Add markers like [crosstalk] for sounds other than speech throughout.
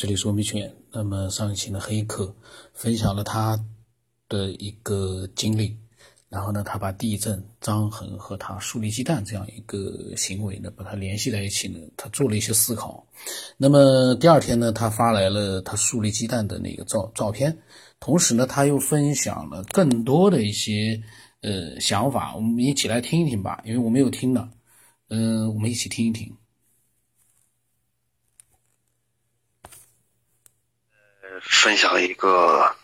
这里是欧米圈。那么上一期呢，黑客分享了他的一个经历，然后呢，他把地震、张衡和他树立鸡蛋这样一个行为呢，把它联系在一起呢，他做了一些思考。那么第二天呢，他发来了他树立鸡蛋的那个照照片，同时呢，他又分享了更多的一些呃想法，我们一起来听一听吧，因为我没有听呢，嗯，我们一起听一听。分享一个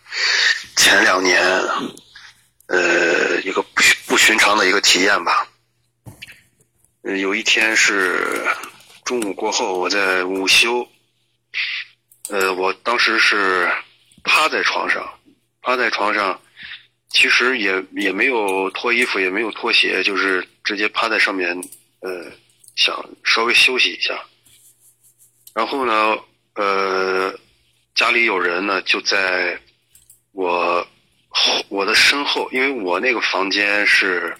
前两年，呃，一个不不寻常的一个体验吧。有一天是中午过后，我在午休，呃，我当时是趴在床上，趴在床上，其实也也没有脱衣服，也没有脱鞋，就是直接趴在上面，呃，想稍微休息一下。然后呢，呃。家里有人呢，就在我我的身后，因为我那个房间是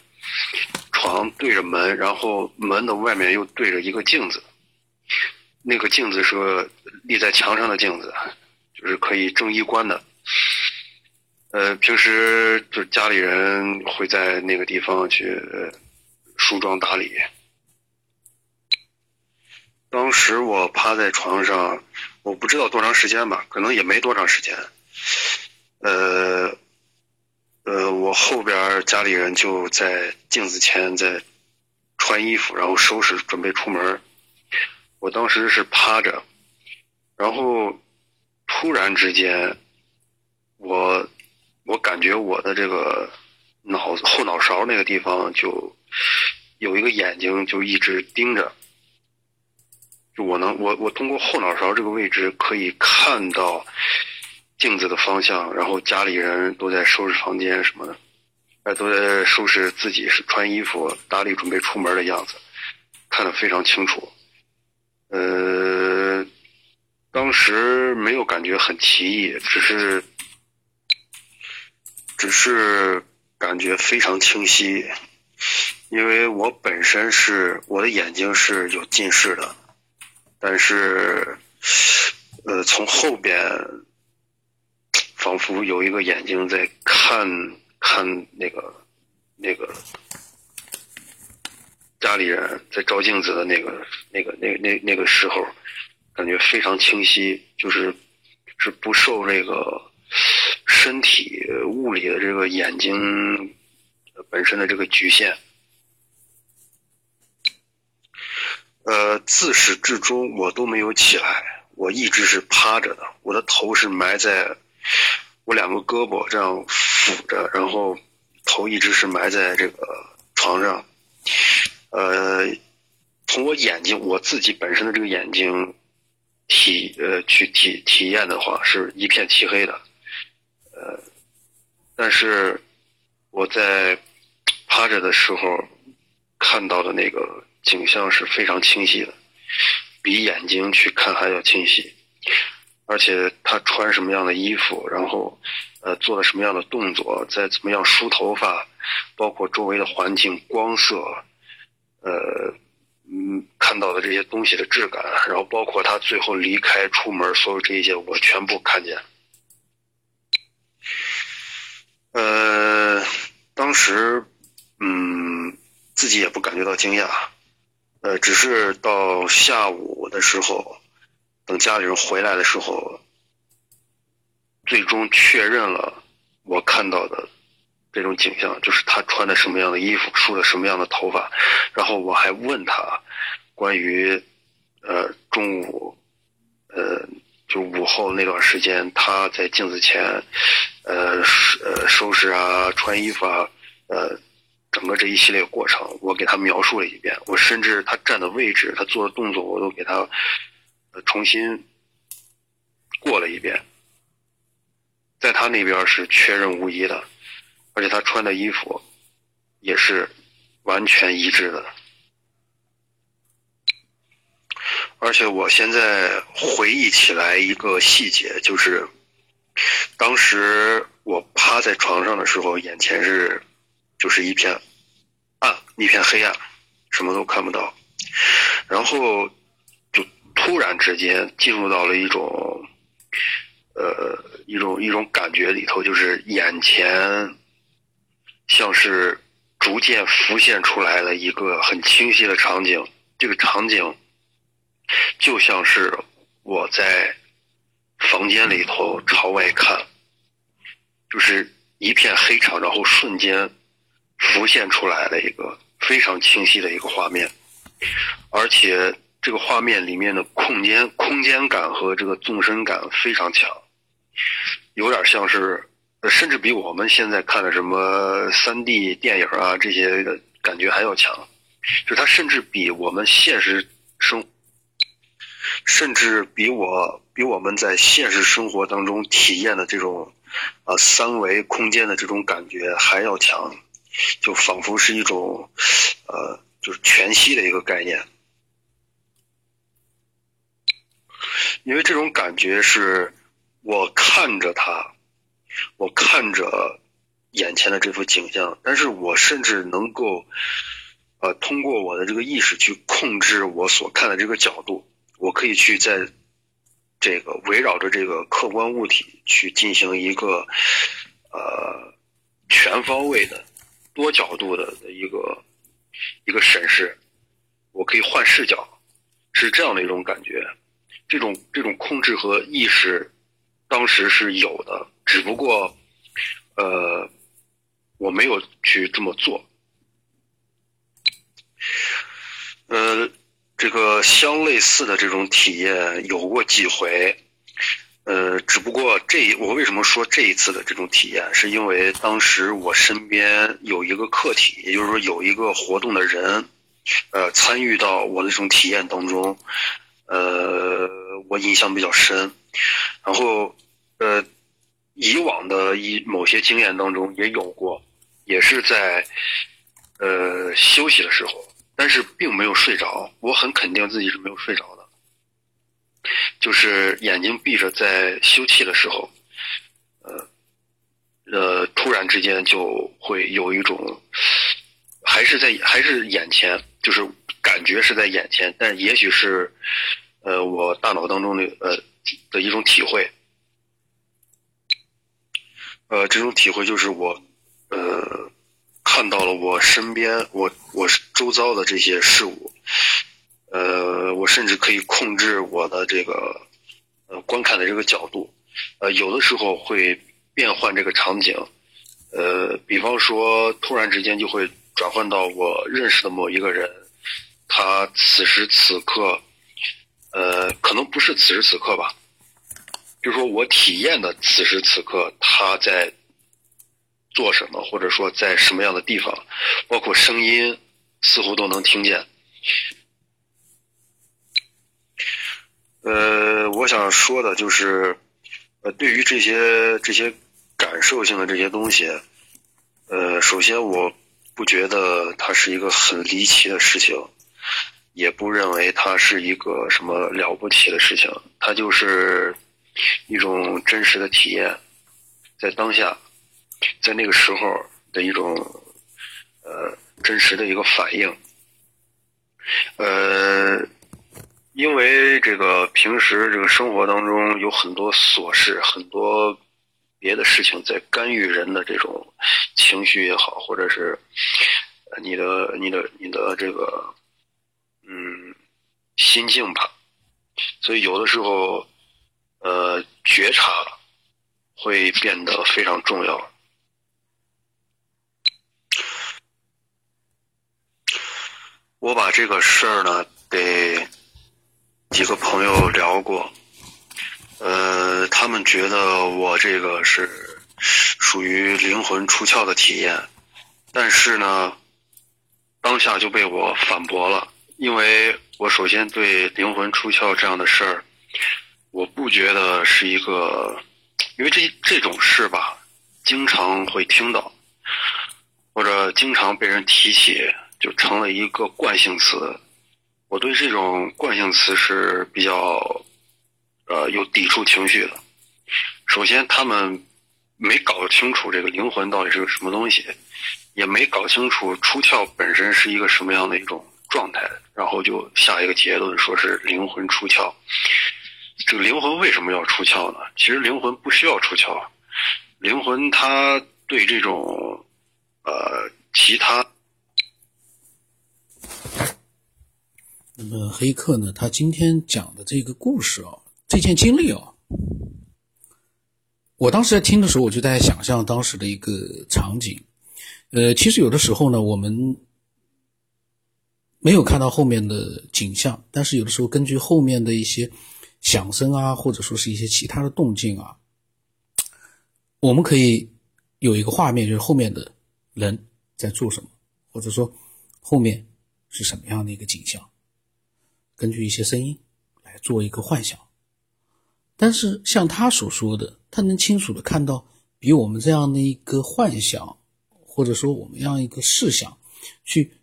床对着门，然后门的外面又对着一个镜子，那个镜子是立在墙上的镜子，就是可以正衣冠的。呃，平时就家里人会在那个地方去梳妆打理。当时我趴在床上。我不知道多长时间吧，可能也没多长时间。呃，呃，我后边家里人就在镜子前在穿衣服，然后收拾准备出门。我当时是趴着，然后突然之间，我我感觉我的这个脑后脑勺那个地方就有一个眼睛就一直盯着。我能，我我通过后脑勺这个位置可以看到镜子的方向，然后家里人都在收拾房间什么的，哎，都在收拾自己是穿衣服、打理准备出门的样子，看得非常清楚。呃，当时没有感觉很奇异，只是只是感觉非常清晰，因为我本身是我的眼睛是有近视的。但是，呃，从后边仿佛有一个眼睛在看看那个那个家里人在照镜子的那个那个那那那个时候，感觉非常清晰，就是是不受这个身体物理的这个眼睛本身的这个局限。呃，自始至终我都没有起来，我一直是趴着的，我的头是埋在我两个胳膊这样俯着，然后头一直是埋在这个床上。呃，从我眼睛我自己本身的这个眼睛体呃去体体验的话，是一片漆黑的。呃，但是我在趴着的时候看到的那个。景象是非常清晰的，比眼睛去看还要清晰。而且他穿什么样的衣服，然后，呃，做了什么样的动作，再怎么样梳头发，包括周围的环境、光色，呃，嗯，看到的这些东西的质感，然后包括他最后离开出门，所有这一些我全部看见。呃，当时，嗯，自己也不感觉到惊讶。呃，只是到下午的时候，等家里人回来的时候，最终确认了我看到的这种景象，就是他穿的什么样的衣服，梳的什么样的头发。然后我还问他关于呃中午呃就午后那段时间他在镜子前呃呃收拾啊穿衣服啊呃。整个这一系列过程，我给他描述了一遍。我甚至他站的位置，他做的动作，我都给他重新过了一遍。在他那边是确认无疑的，而且他穿的衣服也是完全一致的。而且我现在回忆起来一个细节，就是当时我趴在床上的时候，眼前是。就是一片暗，一片黑暗，什么都看不到。然后就突然之间进入到了一种，呃，一种一种感觉里头，就是眼前像是逐渐浮现出来了一个很清晰的场景，这个场景就像是我在房间里头朝外看，就是一片黑场，然后瞬间浮现出来的一个非常清晰的一个画面，而且。这个画面里面的空间空间感和这个纵深感非常强，有点像是，甚至比我们现在看的什么三 D 电影啊这些感觉还要强，就它甚至比我们现实生，甚至比我比我们在现实生活当中体验的这种，啊三维空间的这种感觉还要强，就仿佛是一种，呃，就是全息的一个概念。因为这种感觉是，我看着他，我看着眼前的这幅景象，但是我甚至能够，呃，通过我的这个意识去控制我所看的这个角度，我可以去在这个围绕着这个客观物体去进行一个，呃，全方位的、多角度的的一个一个审视，我可以换视角，是这样的一种感觉。这种这种控制和意识，当时是有的，只不过，呃，我没有去这么做。呃，这个相类似的这种体验有过几回，呃，只不过这我为什么说这一次的这种体验，是因为当时我身边有一个客体，也就是说有一个活动的人，呃，参与到我的这种体验当中。呃，我印象比较深，然后，呃，以往的一某些经验当中也有过，也是在，呃，休息的时候，但是并没有睡着，我很肯定自己是没有睡着，就是眼睛闭着在休憩的时候，呃，呃，突然之间就会有一种，还是在还是眼前，就是。感觉是在眼前，但也许是，呃，我大脑当中的呃的一种体会，呃，这种体会就是我，呃，看到了我身边我我周遭的这些事物，呃，我甚至可以控制我的这个呃观看的这个角度，呃，有的时候会变换这个场景，呃，比方说突然之间就会转换到我认识的某一个人。他此时此刻，呃，可能不是此时此刻吧，就是说我体验的此时此刻他在做什么，或者说在什么样的地方，包括声音似乎都能听见。呃，我想说的就是，呃，对于这些这些感受性的这些东西，呃，首先我不觉得它是一个很离奇的事情。也不认为它是一个什么了不起的事情，它就是一种真实的体验，在当下，在那个时候的一种呃真实的一个反应。呃，因为这个平时这个生活当中有很多琐事，很多别的事情在干预人的这种情绪也好，或者是你的你的你的这个。嗯，心境吧，所以有的时候，呃，觉察会变得非常重要。我把这个事儿呢，给几个朋友聊过，呃，他们觉得我这个是属于灵魂出窍的体验，但是呢，当下就被我反驳了。因为我首先对灵魂出窍这样的事儿，我不觉得是一个，因为这这种事吧，经常会听到，或者经常被人提起，就成了一个惯性词。我对这种惯性词是比较，呃，有抵触情绪的。首先，他们没搞清楚这个灵魂到底是个什么东西，也没搞清楚出窍本身是一个什么样的一种。状态，然后就下一个结论，说是灵魂出窍。这个灵魂为什么要出窍呢？其实灵魂不需要出窍，灵魂它对这种呃其他。那么黑客呢？他今天讲的这个故事啊，这件经历啊，我当时在听的时候，我就在想象当时的一个场景。呃，其实有的时候呢，我们没有看到后面的景象，但是有的时候根据后面的一些响声啊，或者说是一些其他的动静啊，我们可以有一个画面，就是后面的人在做什么，或者说后面是什么样的一个景象。根据一些声音来做一个幻想，但是像他所说的，他能清楚的看到比我们这样的一个幻想，或者说我们这样一个视想，去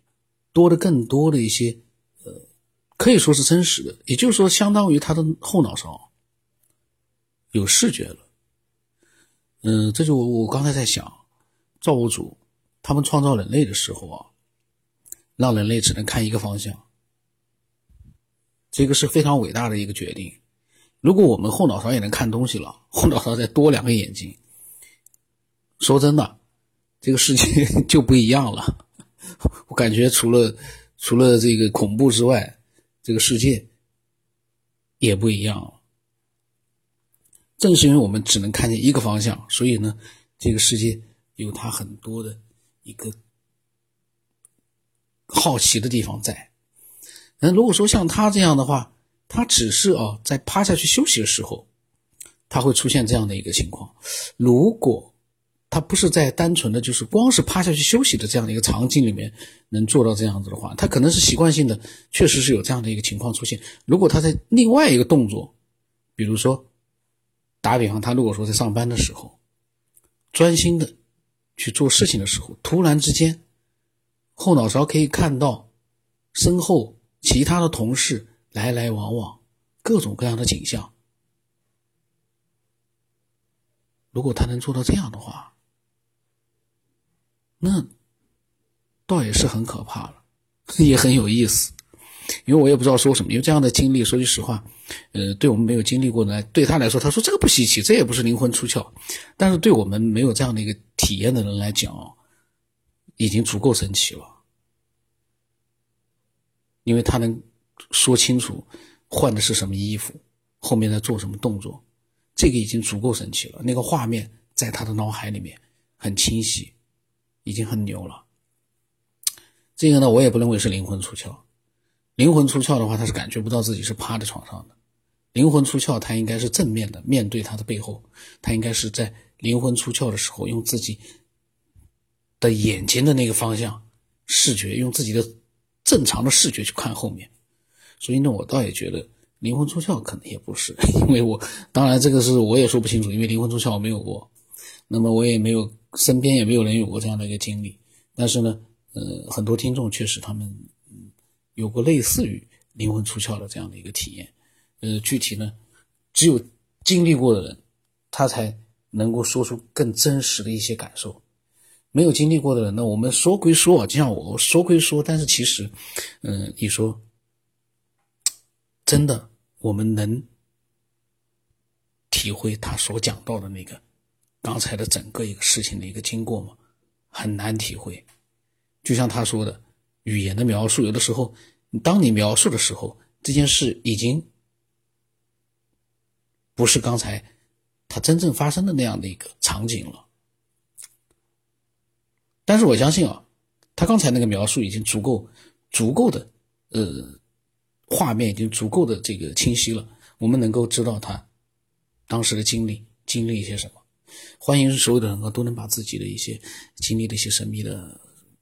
多的更多的一些，呃，可以说是真实的。也就是说，相当于他的后脑勺有视觉了。嗯，这就我我刚才在想，造物主他们创造人类的时候啊，让人类只能看一个方向。这个是非常伟大的一个决定。如果我们后脑勺也能看东西了，[laughs] 后脑勺再多两个眼睛，说真的，这个世界就不一样了。[laughs] 我感觉除了除了这个恐怖之外，这个世界也不一样了。正是因为我们只能看见一个方向，所以呢，这个世界有它很多的一个好奇的地方在。那如果说像他这样的话，他只是啊在趴下去休息的时候，他会出现这样的一个情况。如果他不是在单纯的就是光是趴下去休息的这样的一个场景里面能做到这样子的话，他可能是习惯性的，确实是有这样的一个情况出现。如果他在另外一个动作，比如说打比方，他如果说在上班的时候，专心的去做事情的时候，突然之间后脑勺可以看到身后。其他的同事来来往往，各种各样的景象。如果他能做到这样的话，那倒也是很可怕了，[laughs] 也很有意思。因为我也不知道说什么，因为这样的经历，说句实话，呃，对我们没有经历过的，对他来说，他说这个不稀奇，这也不是灵魂出窍。但是对我们没有这样的一个体验的人来讲，已经足够神奇了。因为他能说清楚换的是什么衣服，后面在做什么动作，这个已经足够神奇了。那个画面在他的脑海里面很清晰，已经很牛了。这个呢，我也不认为是灵魂出窍。灵魂出窍的话，他是感觉不到自己是趴在床上的。灵魂出窍，他应该是正面的面对他的背后，他应该是在灵魂出窍的时候，用自己的眼睛的那个方向视觉，用自己的。正常的视觉去看后面，所以呢，我倒也觉得灵魂出窍可能也不是，[laughs] 因为我当然这个是我也说不清楚，因为灵魂出窍我没有过，那么我也没有身边也没有人有过这样的一个经历，但是呢，呃，很多听众确实他们有过类似于灵魂出窍的这样的一个体验，呃，具体呢，只有经历过的人，他才能够说出更真实的一些感受。没有经历过的人呢，我们说归说，就像我说归说，但是其实，嗯，你说真的，我们能体会他所讲到的那个刚才的整个一个事情的一个经过吗？很难体会。就像他说的，语言的描述，有的时候，当你描述的时候，这件事已经不是刚才他真正发生的那样的一个场景了。但是我相信啊，他刚才那个描述已经足够、足够的，呃，画面已经足够的这个清晰了。我们能够知道他当时的经历，经历一些什么。欢迎所有的人啊，都能把自己的一些经历的一些神秘的、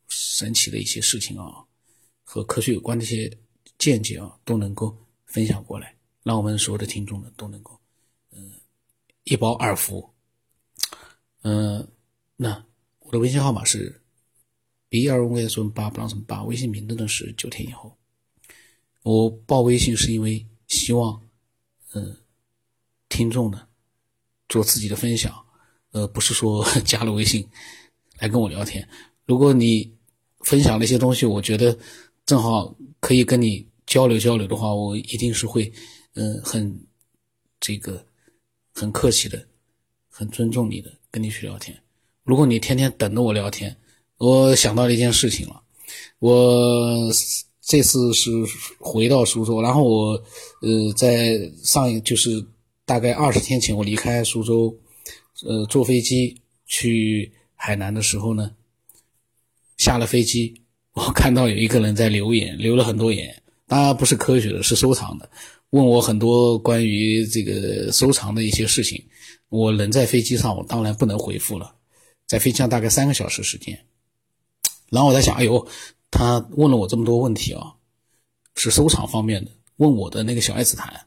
神奇的一些事情啊，和科学有关的一些见解啊，都能够分享过来，让我们所有的听众呢都能够，嗯，一饱耳福。嗯，那。我的微信号码是 b 二 v s 八不让什么八，微信名字呢是九天以后。我报微信是因为希望，嗯，听众呢做自己的分享，呃，不是说 [laughs] 加了微信来跟我聊天。如果你分享了一些东西，我觉得正好可以跟你交流交流的话，我一定是会，嗯，很这个很客气的，很尊重你的，跟你去聊天。如果你天天等着我聊天，我想到了一件事情了，我这次是回到苏州，然后我呃在上一就是大概二十天前我离开苏州，呃坐飞机去海南的时候呢。下了飞机，[laughs] 我看到有一个人在留言，留了很多言，当然不是科学的，是收藏的，问我很多关于这个收藏的一些事情。我人在飞机上，我当然不能回复了，在飞机上大概三个小时时间。然后我在想，哎呦，他问了我这么多问题啊，是收藏方面的，问我的那个小爱紫檀，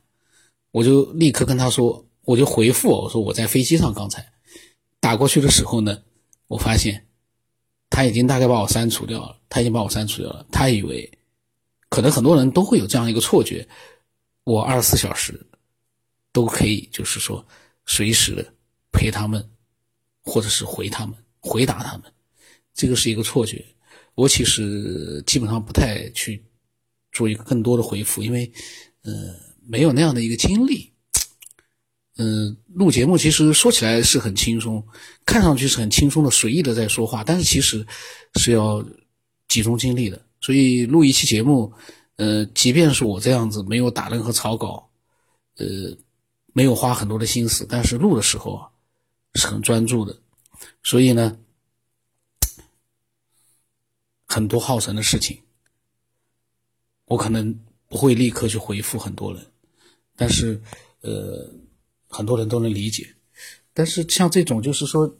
我就立刻跟他说，我就回复我说我在飞机上刚才打过去的时候呢，我发现。他已经大概把我删除掉了，他已经把我删除掉了。他以为，可能很多人都会有这样一个错觉，我二十四小时都可以，就是说随时的陪他们，或者是回他们，回答他们，这个是一个错觉。我其实基本上不太去做一个更多的回复，因为，呃，没有那样的一个经历。嗯，录节目其实说起来是很轻松，看上去是很轻松的、随意的在说话，但是其实是要集中精力的。所以录一期节目，呃，即便是我这样子没有打任何草稿，呃，没有花很多的心思，但是录的时候啊是很专注的。所以呢，很多耗神的事情，我可能不会立刻去回复很多人，但是呃。很多人都能理解，但是像这种就是说，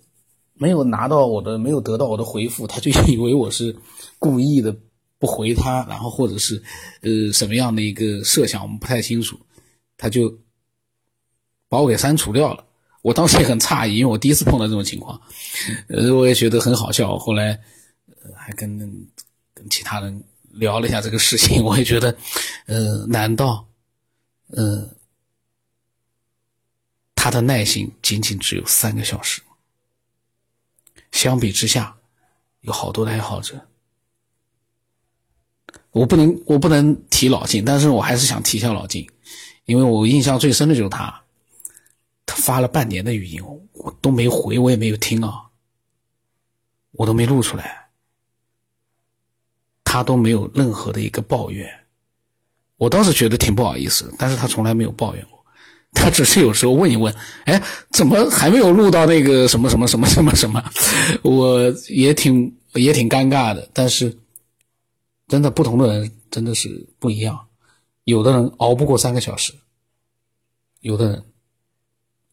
没有拿到我的，没有得到我的回复，他就以为我是故意的不回他，然后或者是呃什么样的一个设想，我们不太清楚，他就把我给删除掉了。我当时也很诧异，因为我第一次碰到这种情况，呃，我也觉得很好笑。后来呃还跟跟其他人聊了一下这个事情，[laughs] 我也觉得，呃，难道，呃。他的耐心仅仅只有三个小时。相比之下，有好多的爱好者，我不能我不能提老金，但是我还是想提一下老金，因为我印象最深的就是他，他发了半年的语音，我都没回，我也没有听啊，我都没录出来，他都没有任何的一个抱怨，我倒是觉得挺不好意思，但是他从来没有抱怨过。他只是有时候问一问，哎，怎么还没有录到那个什么什么什么什么什么？我也挺也挺尴尬的。但是，真的不同的人真的是不一样。有的人熬不过三个小时，有的人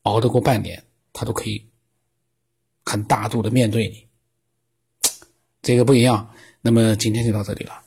熬得过半年，他都可以很大度的面对你。这个不一样。那么今天就到这里了。